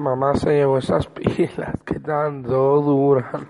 Mamá se llevó esas pilas que tanto duran.